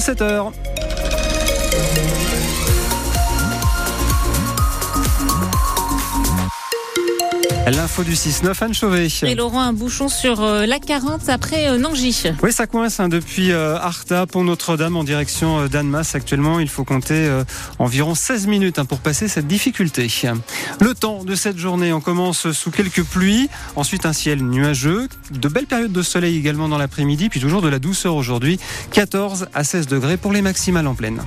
7h. L'info du 6-9, Anne Chauvet. Et Laurent, un bouchon sur euh, la 40 après euh, Nangy. Oui, ça coince hein, depuis euh, Arta, Pont Notre-Dame en direction d'Annemasse. Actuellement, il faut compter environ 16 minutes hein, pour passer cette difficulté. Le temps de cette journée, on commence sous quelques pluies, ensuite un ciel nuageux, de belles périodes de soleil également dans l'après-midi, puis toujours de la douceur aujourd'hui, 14 à 16 degrés pour les maximales en pleine.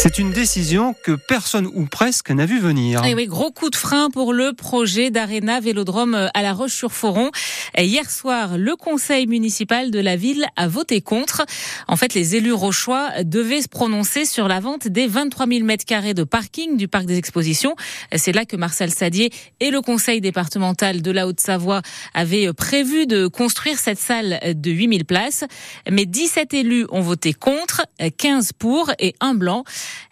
C'est une décision que personne ou presque n'a vu venir. Et oui, gros coup de frein pour le projet d'Arena Vélodrome à La Roche-sur-Foron. Hier soir, le conseil municipal de la ville a voté contre. En fait, les élus rochois devaient se prononcer sur la vente des 23 000 mètres carrés de parking du parc des expositions. C'est là que Marcel Sadier et le conseil départemental de la Haute-Savoie avaient prévu de construire cette salle de 8 000 places. Mais 17 élus ont voté contre, 15 pour et un blanc.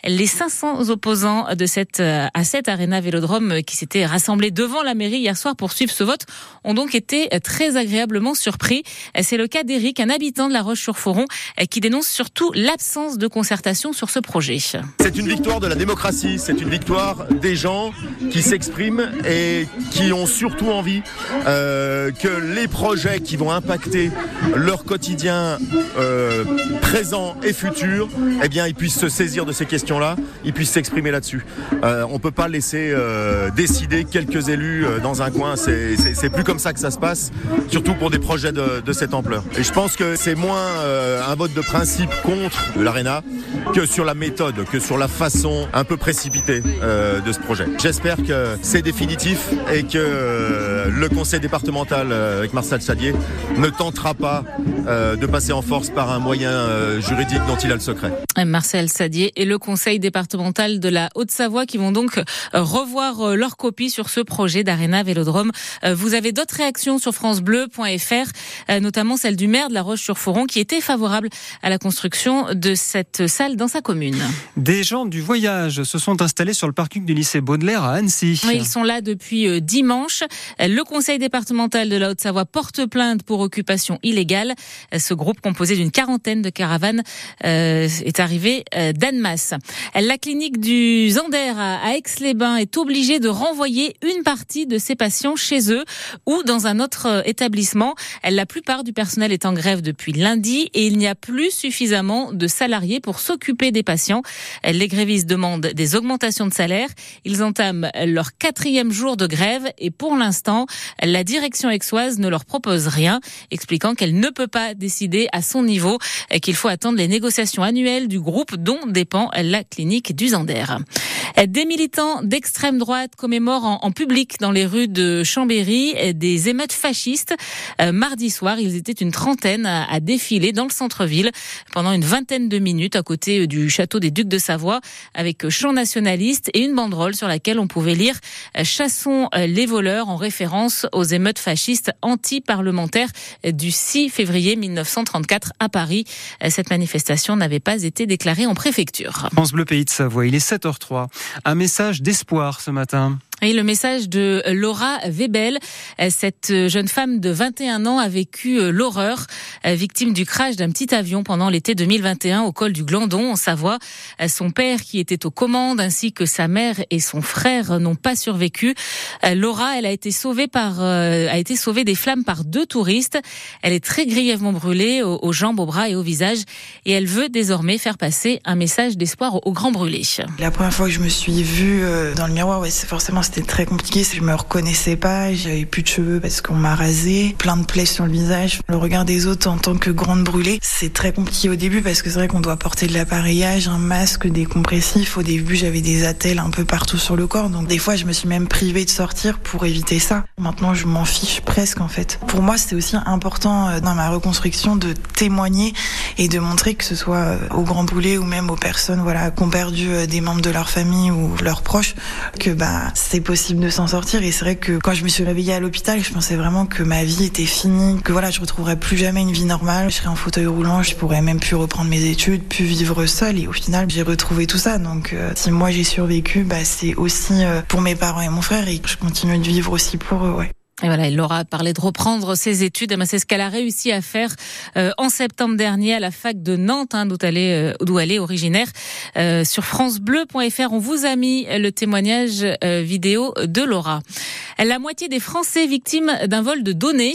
Les 500 opposants de cette, euh, à cette Arena Vélodrome qui s'étaient rassemblés devant la mairie hier soir pour suivre ce vote ont donc été très agréablement surpris. C'est le cas d'Éric, un habitant de la Roche-sur-Foron, qui dénonce surtout l'absence de concertation sur ce projet. C'est une victoire de la démocratie, c'est une victoire des gens qui s'expriment et qui ont surtout envie euh, que les projets qui vont impacter leur quotidien euh, présent et futur, eh bien, ils puissent se saisir de ces questions-là, ils puissent s'exprimer là-dessus. Euh, on peut pas laisser euh, décider quelques élus euh, dans un coin. C'est plus comme ça que ça se passe, surtout pour des projets de, cette ampleur. Et je pense que c'est moins euh, un vote de principe contre l'ARENA que sur la méthode, que sur la façon un peu précipitée de ce projet. J'espère que c'est définitif et que le conseil départemental avec Marcel Sadier ne tentera pas de passer en force par un moyen juridique dont il a le secret. Marcel Sadier et le conseil départemental de la Haute-Savoie qui vont donc revoir leur copie sur ce projet d'Arena Vélodrome. Vous avez d'autres réactions sur francebleu.fr, notamment celle du maire de la Roche-sur-Foron qui était favorable à la construction de cette salle dans sa commune. Des gens du voyage se sont installés sur le parking du lycée Baudelaire à Annecy. Oui, ils sont là depuis euh, dimanche. Le conseil départemental de la Haute-Savoie porte plainte pour occupation illégale. Ce groupe composé d'une quarantaine de caravanes euh, est arrivé euh, La clinique du Zander à Aix-les-Bains est obligée de renvoyer une partie de ses patients chez eux ou dans un autre établissement. La plupart du personnel est en grève depuis lundi et il n'y a plus suffisamment de salariés pour s'occuper des patients. Les grévistes demandent des augmentations de salaire. Ils entament leur quatrième jour de grève et pour l'instant, la direction aixoise ne leur propose rien, expliquant qu'elle ne peut pas décider à son niveau qu'il faut attendre les négociations annuelles du groupe dont dépend la clinique du Zander. Des militants d'extrême droite commémorent en, public dans les rues de Chambéry des émeutes fascistes. Euh, mardi soir, ils étaient une trentaine à, défiler dans le centre-ville pendant une vingtaine de minutes à côté du château des Ducs de Savoie avec chant nationaliste et une banderole sur laquelle on pouvait lire Chassons les voleurs en référence aux émeutes fascistes anti-parlementaires du 6 février 1934 à Paris. Cette manifestation n'avait pas été déclarée en préfecture. France Bleu Pays de Savoie, il est 7h03. Un message d'espoir ce matin. Et le message de Laura Webel, cette jeune femme de 21 ans a vécu euh, l'horreur, euh, victime du crash d'un petit avion pendant l'été 2021 au col du Glandon en Savoie. Euh, son père qui était aux commandes ainsi que sa mère et son frère n'ont pas survécu. Laura, elle a été sauvée par a été sauvée des flammes par deux touristes. Elle est très grièvement brûlée aux, jambes, aux bras et au visage et elle veut désormais faire passer un message d'espoir aux grands brûlés. La première fois que je me suis vue dans le miroir, ouais, c'est forcément c'était très compliqué. Je me reconnaissais pas, j'avais plus de cheveux parce qu'on m'a rasé, plein de plaies sur le visage. Le regard des autres en tant que grande brûlée, c'est très compliqué au début parce que c'est vrai qu'on doit porter de l'appareillage, un masque, des compressifs. Au début, j'avais des attelles un peu partout sur le corps, donc des fois, je me suis même privée de sortir pour éviter ça. Maintenant, je m'en fiche presque en fait. Pour moi, c'était aussi important euh, dans ma reconstruction de témoigner et de montrer que ce soit euh, aux grands brûlés ou même aux personnes voilà qui ont perdu euh, des membres de leur famille ou leurs proches que bah c'est c'est possible de s'en sortir. Et c'est vrai que quand je me suis réveillée à l'hôpital, je pensais vraiment que ma vie était finie, que voilà, je retrouverais plus jamais une vie normale. Je serais en fauteuil roulant, je pourrais même plus reprendre mes études, plus vivre seule. Et au final, j'ai retrouvé tout ça. Donc, euh, si moi j'ai survécu, bah, c'est aussi euh, pour mes parents et mon frère et je continue de vivre aussi pour eux, ouais. Et voilà, il aura parlé de reprendre ses études. Eh ben, c'est ce qu'elle a réussi à faire euh, en septembre dernier à la fac de Nantes, hein, d'où elle est, euh, elle est originaire. Euh, sur francebleu.fr, on vous a mis le témoignage vidéo de Laura. La moitié des Français victimes d'un vol de données.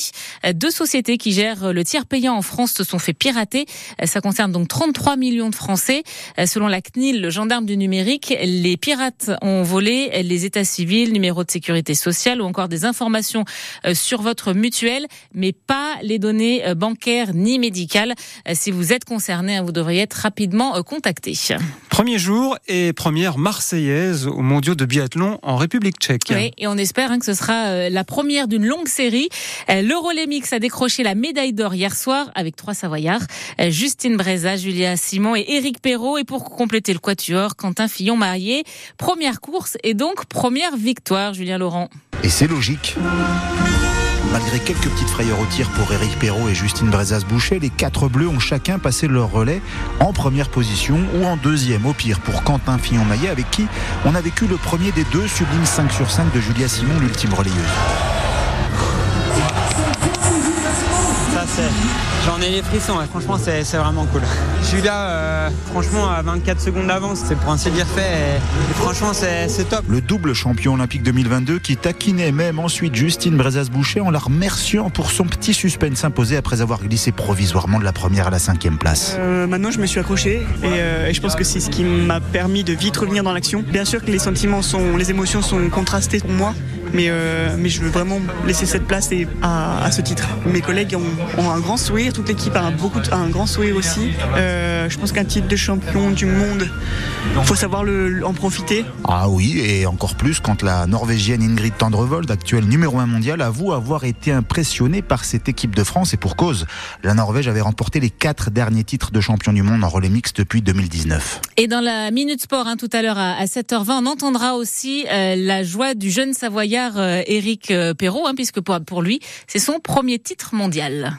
Deux sociétés qui gèrent le tiers payant en France se sont fait pirater. Ça concerne donc 33 millions de Français. Selon la CNIL, le gendarme du numérique, les pirates ont volé les états civils, numéro de sécurité sociale ou encore des informations euh, sur votre mutuelle, mais pas les données euh, bancaires ni médicales. Euh, si vous êtes concerné, hein, vous devriez être rapidement contacté. Premier jour et première marseillaise aux mondiaux de biathlon en République tchèque. Oui, et on espère hein, que ce sera la première d'une longue série. L'Eurolémix a décroché la médaille d'or hier soir avec trois Savoyards. Justine Breza, Julia Simon et Éric Perrault. Et pour compléter le quatuor, Quentin Fillon-Marié. Première course et donc première victoire, Julien Laurent. Et c'est logique. Malgré quelques petites frayeurs au tir pour Eric Perrault et Justine Brezas-Boucher, les quatre bleus ont chacun passé leur relais en première position ou en deuxième au pire pour Quentin Fillon-Maillet avec qui on a vécu le premier des deux sublimes 5 sur 5 de Julia Simon, l'ultime relayeuse. J'en ai les frissons, franchement c'est vraiment cool. Julia, euh, franchement à 24 secondes d'avance, c'est pour ainsi dire fait et, franchement c'est top. Le double champion olympique 2022 qui taquinait même ensuite Justine Brezas-Boucher en la remerciant pour son petit suspense imposé après avoir glissé provisoirement de la première à la cinquième place. Euh, maintenant je me suis accroché euh, et, je pense que c'est ce qui m'a permis de vite revenir dans l'action. Bien sûr que les sentiments sont, les émotions sont contrastées pour moi, mais, mais je veux vraiment laisser cette place à, à ce titre. Mes collègues ont, ont un grand sourire toute l'équipe a beaucoup un grand sourire aussi. Euh, je pense qu'un titre de champion du monde, il faut savoir le, en profiter. Ah oui, et encore plus quand la Norvégienne Ingrid Tendrevold, actuelle numéro 1 mondial, avoue avoir été impressionnée par cette équipe de France et pour cause. La Norvège avait remporté les quatre derniers titres de champion du monde en relais mix depuis 2019. Et dans la Minute Sport, hein, tout à l'heure à, 7h20, on entendra aussi euh, la joie du jeune Savoyard euh, Éric Perrault, hein, puisque pour lui, c'est son premier titre mondial.